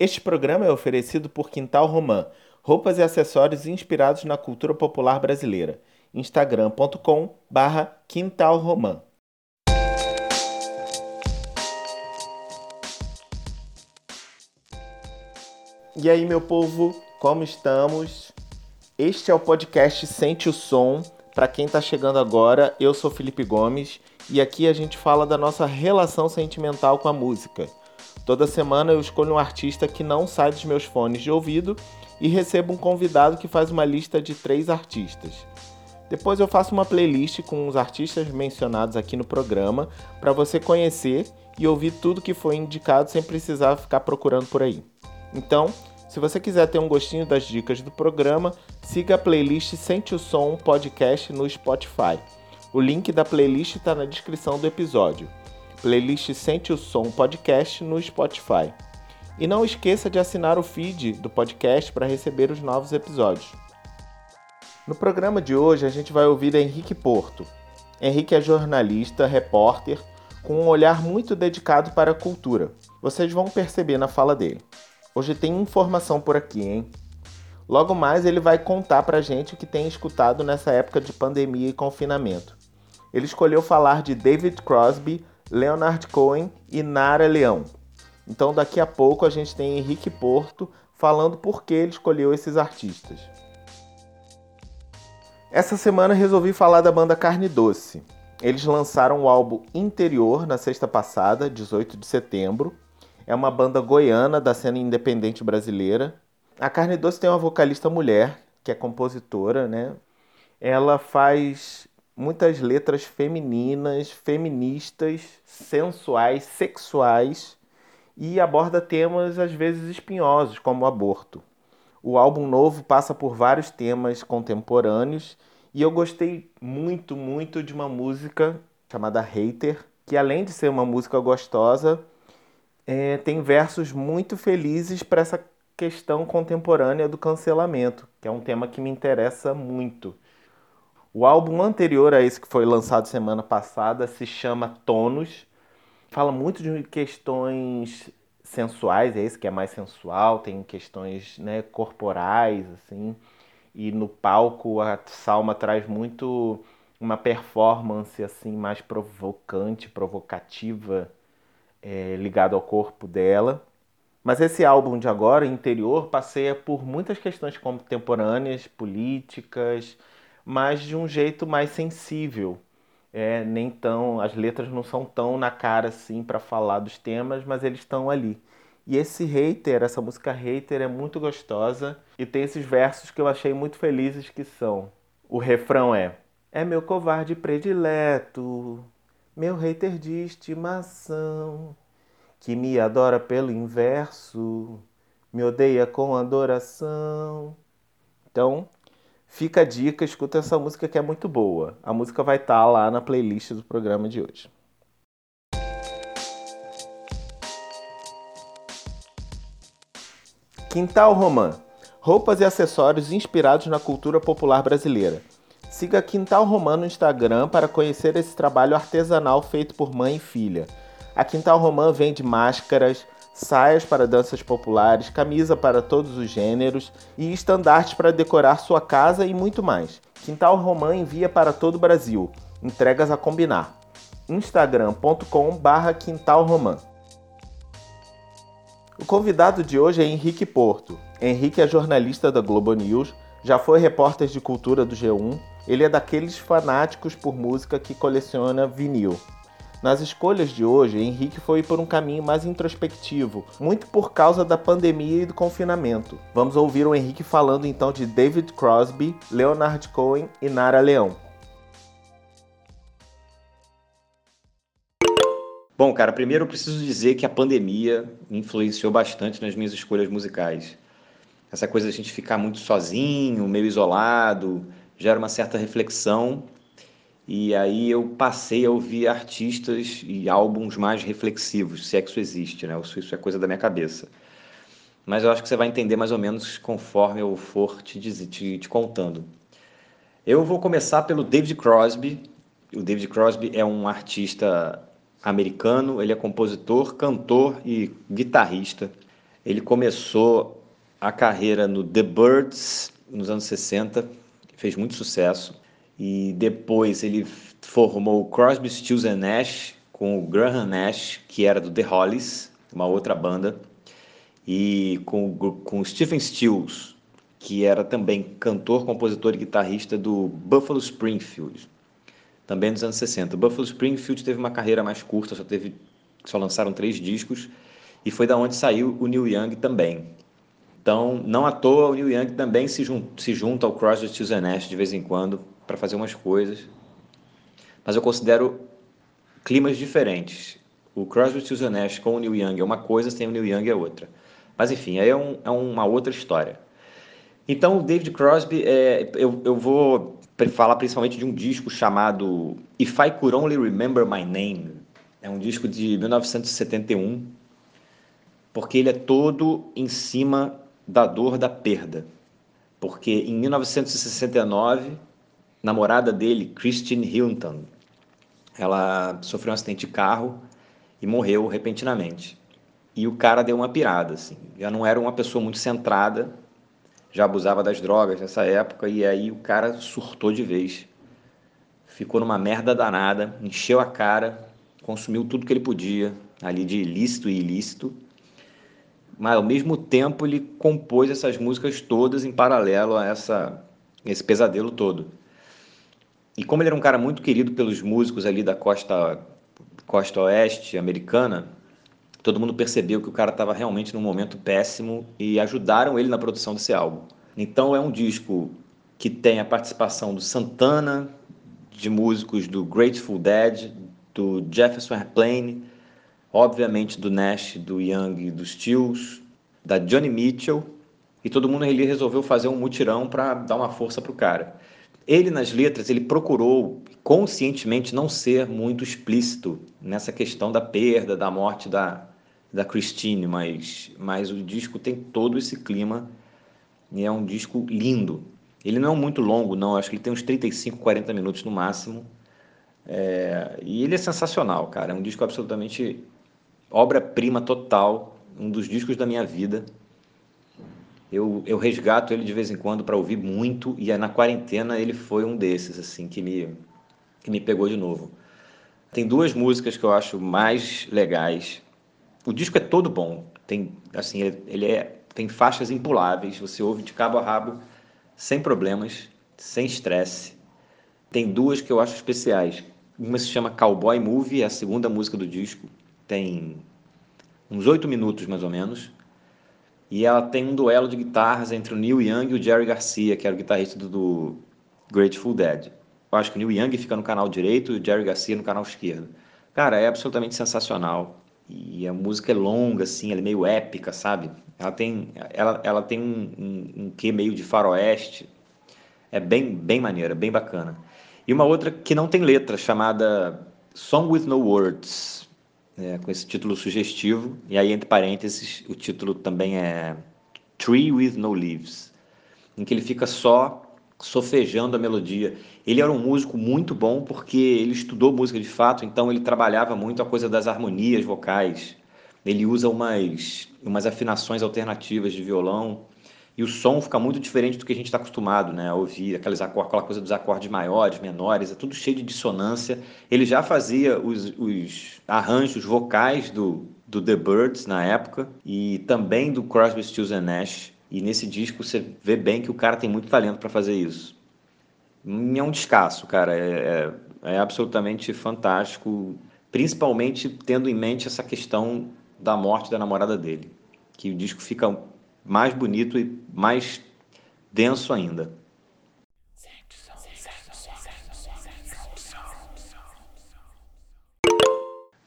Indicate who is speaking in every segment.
Speaker 1: Este programa é oferecido por Quintal Romã, roupas e acessórios inspirados na cultura popular brasileira. instagram.com barra Quintal Romã. E aí, meu povo, como estamos? Este é o podcast Sente o Som. Para quem está chegando agora, eu sou Felipe Gomes e aqui a gente fala da nossa relação sentimental com a música. Toda semana eu escolho um artista que não sai dos meus fones de ouvido e recebo um convidado que faz uma lista de três artistas. Depois eu faço uma playlist com os artistas mencionados aqui no programa para você conhecer e ouvir tudo que foi indicado sem precisar ficar procurando por aí. Então, se você quiser ter um gostinho das dicas do programa, siga a playlist Sente o Som Podcast no Spotify. O link da playlist está na descrição do episódio playlist Sente o Som Podcast no Spotify. E não esqueça de assinar o feed do podcast para receber os novos episódios. No programa de hoje a gente vai ouvir Henrique Porto. Henrique é jornalista, repórter, com um olhar muito dedicado para a cultura. Vocês vão perceber na fala dele. Hoje tem informação por aqui, hein? Logo mais ele vai contar pra gente o que tem escutado nessa época de pandemia e confinamento. Ele escolheu falar de David Crosby, Leonard Cohen e Nara Leão. Então daqui a pouco a gente tem Henrique Porto falando por que ele escolheu esses artistas. Essa semana resolvi falar da banda Carne Doce. Eles lançaram o álbum Interior na sexta passada, 18 de setembro. É uma banda goiana da cena independente brasileira. A Carne Doce tem uma vocalista mulher, que é compositora, né? Ela faz muitas letras femininas, feministas, sensuais, sexuais e aborda temas às vezes espinhosos, como o aborto. O álbum novo passa por vários temas contemporâneos e eu gostei muito, muito de uma música chamada Hater, que além de ser uma música gostosa, é, tem versos muito felizes para essa questão contemporânea do cancelamento, que é um tema que me interessa muito. O álbum anterior a esse que foi lançado semana passada se chama Tonos. Fala muito de questões sensuais, é esse que é mais sensual, tem questões né, corporais, assim. E no palco a Salma traz muito uma performance assim mais provocante, provocativa, é, ligado ao corpo dela. Mas esse álbum de agora, Interior, passeia por muitas questões contemporâneas, políticas, mas de um jeito mais sensível. É, nem tão, as letras não são tão na cara assim para falar dos temas, mas eles estão ali. E esse hater, essa música hater é muito gostosa e tem esses versos que eu achei muito felizes que são. O refrão é: É meu covarde predileto, meu hater de estimação, que me adora pelo inverso, me odeia com adoração. Então, Fica a dica, escuta essa música que é muito boa. A música vai estar tá lá na playlist do programa de hoje. Quintal Romã. Roupas e acessórios inspirados na cultura popular brasileira. Siga Quintal Romã no Instagram para conhecer esse trabalho artesanal feito por mãe e filha. A Quintal Romã vende máscaras, saias para danças populares, camisa para todos os gêneros e estandartes para decorar sua casa e muito mais. Quintal Romã envia para todo o Brasil. Entregas a combinar. instagram.com/barra Quintal Romã. O convidado de hoje é Henrique Porto. Henrique é jornalista da Globo News, já foi repórter de cultura do G1. Ele é daqueles fanáticos por música que coleciona vinil. Nas escolhas de hoje, Henrique foi por um caminho mais introspectivo, muito por causa da pandemia e do confinamento. Vamos ouvir o Henrique falando então de David Crosby, Leonard Cohen e Nara Leão.
Speaker 2: Bom, cara, primeiro eu preciso dizer que a pandemia influenciou bastante nas minhas escolhas musicais. Essa coisa de a gente ficar muito sozinho, meio isolado, gera uma certa reflexão e aí eu passei a ouvir artistas e álbuns mais reflexivos, se é existe, né? Isso é coisa da minha cabeça. Mas eu acho que você vai entender mais ou menos conforme eu for te, te, te contando. Eu vou começar pelo David Crosby. O David Crosby é um artista americano, ele é compositor, cantor e guitarrista. Ele começou a carreira no The Birds nos anos 60, fez muito sucesso. E depois ele formou o Crosby, Stills Nash com o Graham Nash, que era do The Hollies, uma outra banda, e com, com o Stephen Stills, que era também cantor, compositor e guitarrista do Buffalo Springfield, também nos anos 60. O Buffalo Springfield teve uma carreira mais curta, só, teve, só lançaram três discos, e foi da onde saiu o Neil Young também. Então, não à toa, o Neil Young também se, jun se junta ao Crosby, Stills Nash de vez em quando para fazer umas coisas. Mas eu considero climas diferentes. O Crosby, Stills Nash com o Neil Young é uma coisa, sem o Neil Young é outra. Mas enfim, aí é, um, é uma outra história. Então, o David Crosby, é, eu, eu vou falar principalmente de um disco chamado If I Could Only Remember My Name. É um disco de 1971, porque ele é todo em cima da dor da perda. Porque em 1969, namorada dele, Christine Hilton, ela sofreu um acidente de carro e morreu repentinamente. E o cara deu uma pirada, assim. Já não era uma pessoa muito centrada, já abusava das drogas nessa época, e aí o cara surtou de vez. Ficou numa merda danada, encheu a cara, consumiu tudo que ele podia, ali de ilícito e ilícito. Mas ao mesmo tempo ele compôs essas músicas todas em paralelo a essa, esse pesadelo todo. E como ele era um cara muito querido pelos músicos ali da costa, costa oeste americana, todo mundo percebeu que o cara estava realmente num momento péssimo e ajudaram ele na produção desse álbum. Então é um disco que tem a participação do Santana, de músicos do Grateful Dead, do Jefferson Airplane, obviamente do Nash, do Young, dos Stills, da Johnny Mitchell, e todo mundo ali resolveu fazer um mutirão para dar uma força pro cara. Ele nas letras, ele procurou conscientemente não ser muito explícito nessa questão da perda, da morte da, da Christine, mas, mas o disco tem todo esse clima e é um disco lindo. Ele não é muito longo, não, acho que ele tem uns 35, 40 minutos no máximo. É, e ele é sensacional, cara. É um disco absolutamente obra-prima total, um dos discos da minha vida. Eu, eu resgato ele de vez em quando para ouvir muito, e na quarentena ele foi um desses, assim, que me, que me pegou de novo. Tem duas músicas que eu acho mais legais o disco é todo bom. Tem, assim, ele é, tem faixas impuláveis. Você ouve de cabo a rabo, sem problemas, sem estresse. Tem duas que eu acho especiais. Uma se chama Cowboy Movie, é a segunda música do disco. Tem uns oito minutos, mais ou menos. E ela tem um duelo de guitarras entre o Neil Young e o Jerry Garcia, que era o guitarrista do, do Grateful Dead. Eu acho que o Neil Young fica no canal direito e o Jerry Garcia no canal esquerdo. Cara, é absolutamente sensacional. E a música é longa, assim, ela é meio épica, sabe? Ela tem, ela, ela tem um, um, um quê meio de faroeste. É bem, bem maneira, bem bacana. E uma outra que não tem letra, chamada Song with No Words, é, com esse título sugestivo. E aí, entre parênteses, o título também é Tree with No Leaves, em que ele fica só sofejando a melodia. Ele era um músico muito bom porque ele estudou música de fato, então ele trabalhava muito a coisa das harmonias vocais. Ele usa umas, umas afinações alternativas de violão e o som fica muito diferente do que a gente está acostumado né, a ouvir, aqueles aquela coisa dos acordes maiores, menores, é tudo cheio de dissonância. Ele já fazia os, os arranjos vocais do, do The Birds na época e também do Crosby, Stills Nash. E nesse disco você vê bem que o cara tem muito talento para fazer isso. É um descasso, cara. É, é, é, absolutamente fantástico, principalmente tendo em mente essa questão da morte da namorada dele. Que o disco fica mais bonito e mais denso ainda.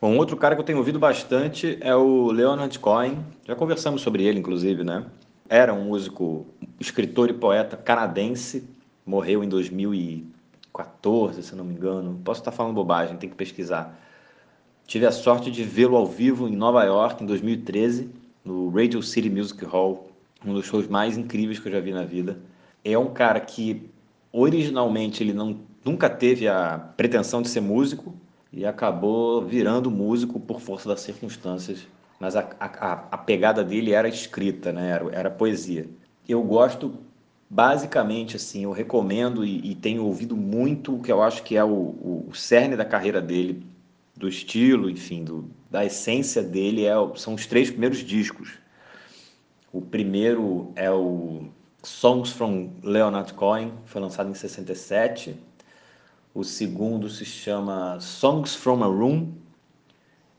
Speaker 2: Bom, outro cara que eu tenho ouvido bastante é o Leonard Cohen. Já conversamos sobre ele, inclusive, né? era um músico, escritor e poeta canadense, morreu em 2014, se não me engano. Posso estar falando bobagem, tem que pesquisar. Tive a sorte de vê-lo ao vivo em Nova York em 2013, no Radio City Music Hall, um dos shows mais incríveis que eu já vi na vida. É um cara que originalmente ele não, nunca teve a pretensão de ser músico e acabou virando músico por força das circunstâncias mas a, a, a pegada dele era escrita, né? era, era poesia. Eu gosto basicamente assim, eu recomendo e, e, tenho ouvido muito o que eu acho que é o, o, o, cerne da carreira dele, do estilo, enfim, do, da essência dele, é, são os três primeiros discos. O primeiro é o Songs from Leonard Cohen, foi lançado em 67. O segundo se chama Songs from a Room.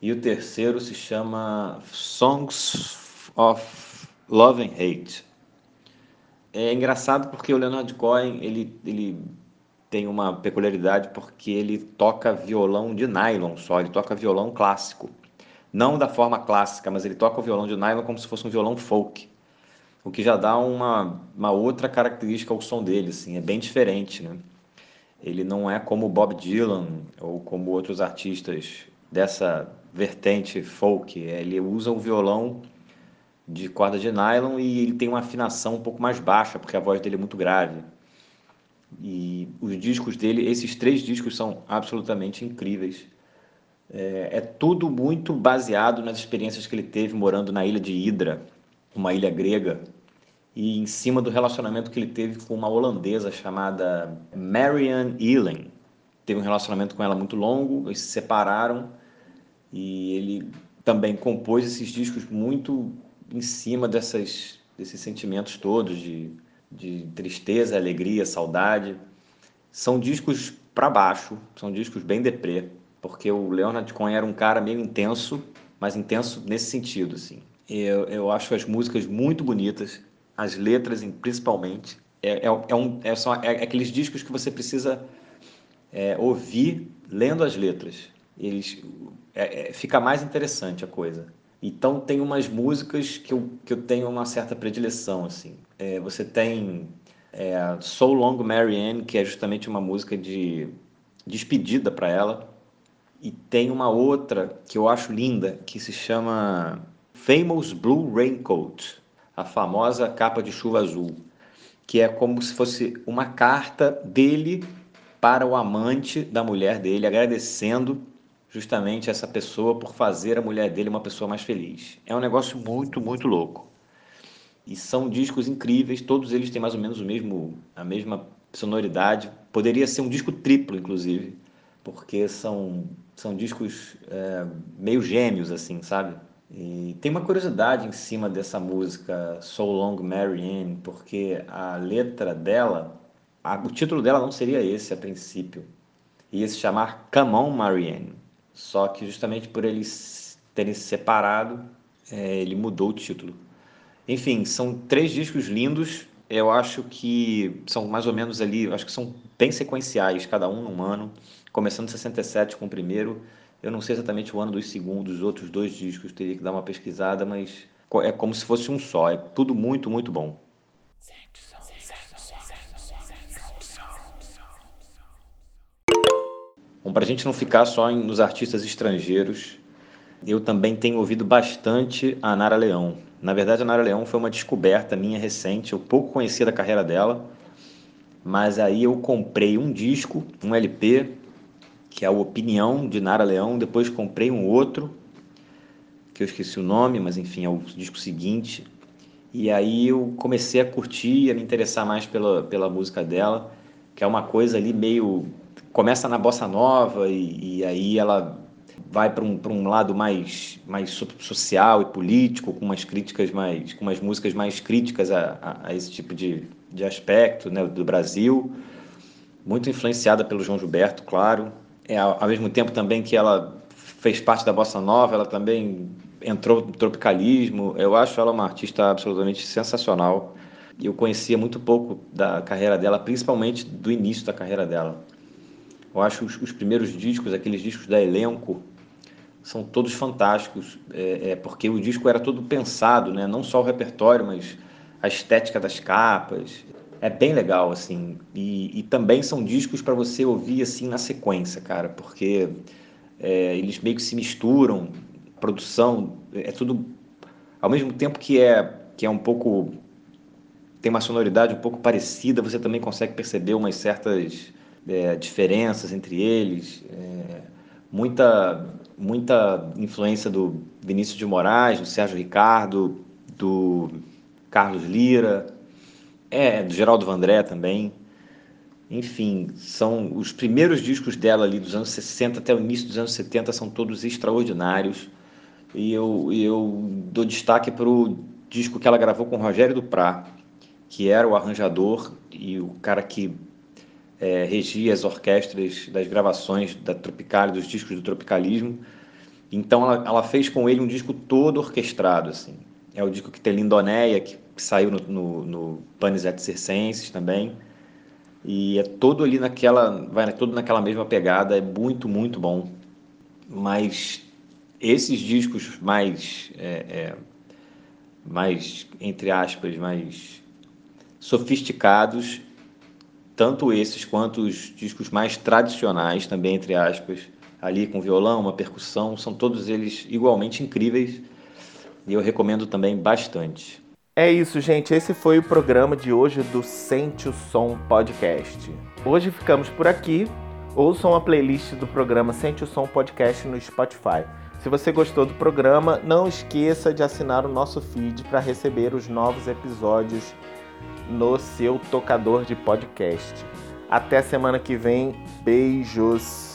Speaker 2: E o terceiro se chama Songs of Love and Hate. É engraçado porque o Leonard Cohen ele, ele tem uma peculiaridade porque ele toca violão de nylon só, ele toca violão clássico. Não da forma clássica, mas ele toca o violão de nylon como se fosse um violão folk. O que já dá uma, uma outra característica ao som dele, assim, é bem diferente, né? Ele não é como Bob Dylan ou como outros artistas dessa vertente folk. Ele usa o violão de corda de nylon e ele tem uma afinação um pouco mais baixa, porque a voz dele é muito grave. E os discos dele, esses três discos são absolutamente incríveis. É, é, tudo muito baseado nas experiências que ele teve morando na ilha de Hydra, uma ilha grega, e em cima do relacionamento que ele teve com uma holandesa chamada Marianne Ealing. Teve um relacionamento com ela muito longo, eles se separaram e ele também compôs esses discos muito em cima dessas, desses sentimentos todos de, de tristeza, alegria, saudade. São discos para baixo, são discos bem deprê, porque o Leonard Cohen era um cara meio intenso, mas intenso nesse sentido, assim. Eu, eu acho as músicas muito bonitas, as letras principalmente. É, é, é, um, é, só, é aqueles discos que você precisa é, ouvir lendo as letras. Eles, é, é, fica mais interessante a coisa. Então tem umas músicas que eu, que eu tenho uma certa predileção, assim. É, você tem é, So Long Marianne, que é justamente uma música de despedida para ela. E tem uma outra que eu acho linda, que se chama Famous Blue Raincoat, a famosa capa de chuva azul, que é como se fosse uma carta dele para o amante da mulher dele, agradecendo justamente essa pessoa por fazer a mulher dele uma pessoa mais feliz. É um negócio muito, muito louco. E são discos incríveis, todos eles têm mais ou menos o mesmo, a mesma sonoridade. Poderia ser um disco triplo, inclusive, porque são, são discos é, meio gêmeos, assim, sabe? E tem uma curiosidade em cima dessa música So Long Marianne, porque a letra dela, a, o título dela não seria esse a princípio. Ia se chamar Come On Marianne. Só que justamente por eles terem se separado, é, ele mudou o título. Enfim, são três discos lindos. Eu acho que são mais ou menos ali, acho que são bem sequenciais, cada um num ano. Começando em 67 com o primeiro. Eu não sei exatamente o ano dos segundos, os outros dois discos, teria que dar uma pesquisada, mas é como se fosse um só. É tudo muito, muito bom. Bom, para a gente não ficar só nos artistas estrangeiros, eu também tenho ouvido bastante a Nara Leão. Na verdade, a Nara Leão foi uma descoberta minha recente. Eu pouco conhecia da carreira dela, mas aí eu comprei um disco, um LP, que é a Opinião de Nara Leão. Depois comprei um outro, que eu esqueci o nome, mas enfim, é o disco seguinte. E aí eu comecei a curtir, a me interessar mais pela, pela música dela, que é uma coisa ali meio começa na bossa nova e, e aí ela vai para um, um lado mais, mais social e político, com umas críticas mais, com umas músicas mais críticas a, a, a esse tipo de, de aspecto né, do Brasil, muito influenciada pelo João Gilberto, claro. É, ao, ao mesmo tempo também que ela fez parte da bossa nova, ela também entrou no tropicalismo. Eu acho ela uma artista absolutamente sensacional. Eu conhecia muito pouco da carreira dela, principalmente do início da carreira dela. Eu acho os, os primeiros discos, aqueles discos da elenco, são todos fantásticos, é, é, porque o disco era todo pensado, né? não só o repertório, mas a estética das capas. É bem legal, assim. E, e também são discos para você ouvir assim na sequência, cara, porque é, eles meio que se misturam, produção, é tudo ao mesmo tempo que é que é um pouco tem uma sonoridade um pouco parecida, você também consegue perceber umas certas é, diferenças entre eles, é, muita, muita influência do, Vinícius de Moraes, do Sérgio Ricardo, do Carlos Lira, é, do Geraldo Vandré também. Enfim, são os primeiros discos dela ali dos anos 60 até o início dos anos 70 são todos extraordinários. E eu, eu dou destaque para o disco que ela gravou com Rogério Duprá, que era o arranjador e o cara que é, regia as orquestras das gravações da Tropical, dos discos do tropicalismo. Então ela, ela, fez com ele um disco todo orquestrado, assim. É o disco que tem Lindonéia, que, saiu no, no, no Panis et Circenses também. E é todo ali naquela, vai todo naquela mesma pegada, é muito, muito bom. Mas esses discos mais, é, é, mais entre aspas, mais sofisticados, tanto esses quanto os discos mais tradicionais, também entre aspas, ali com violão, uma percussão, são todos eles igualmente incríveis e eu recomendo também bastante.
Speaker 1: É isso, gente. Esse foi o programa de hoje do Sente o Som Podcast. Hoje ficamos por aqui. Ouçam a playlist do programa Sente o Som Podcast no Spotify. Se você gostou do programa, não esqueça de assinar o nosso feed para receber os novos episódios no seu tocador de podcast. Até semana que vem. Beijos.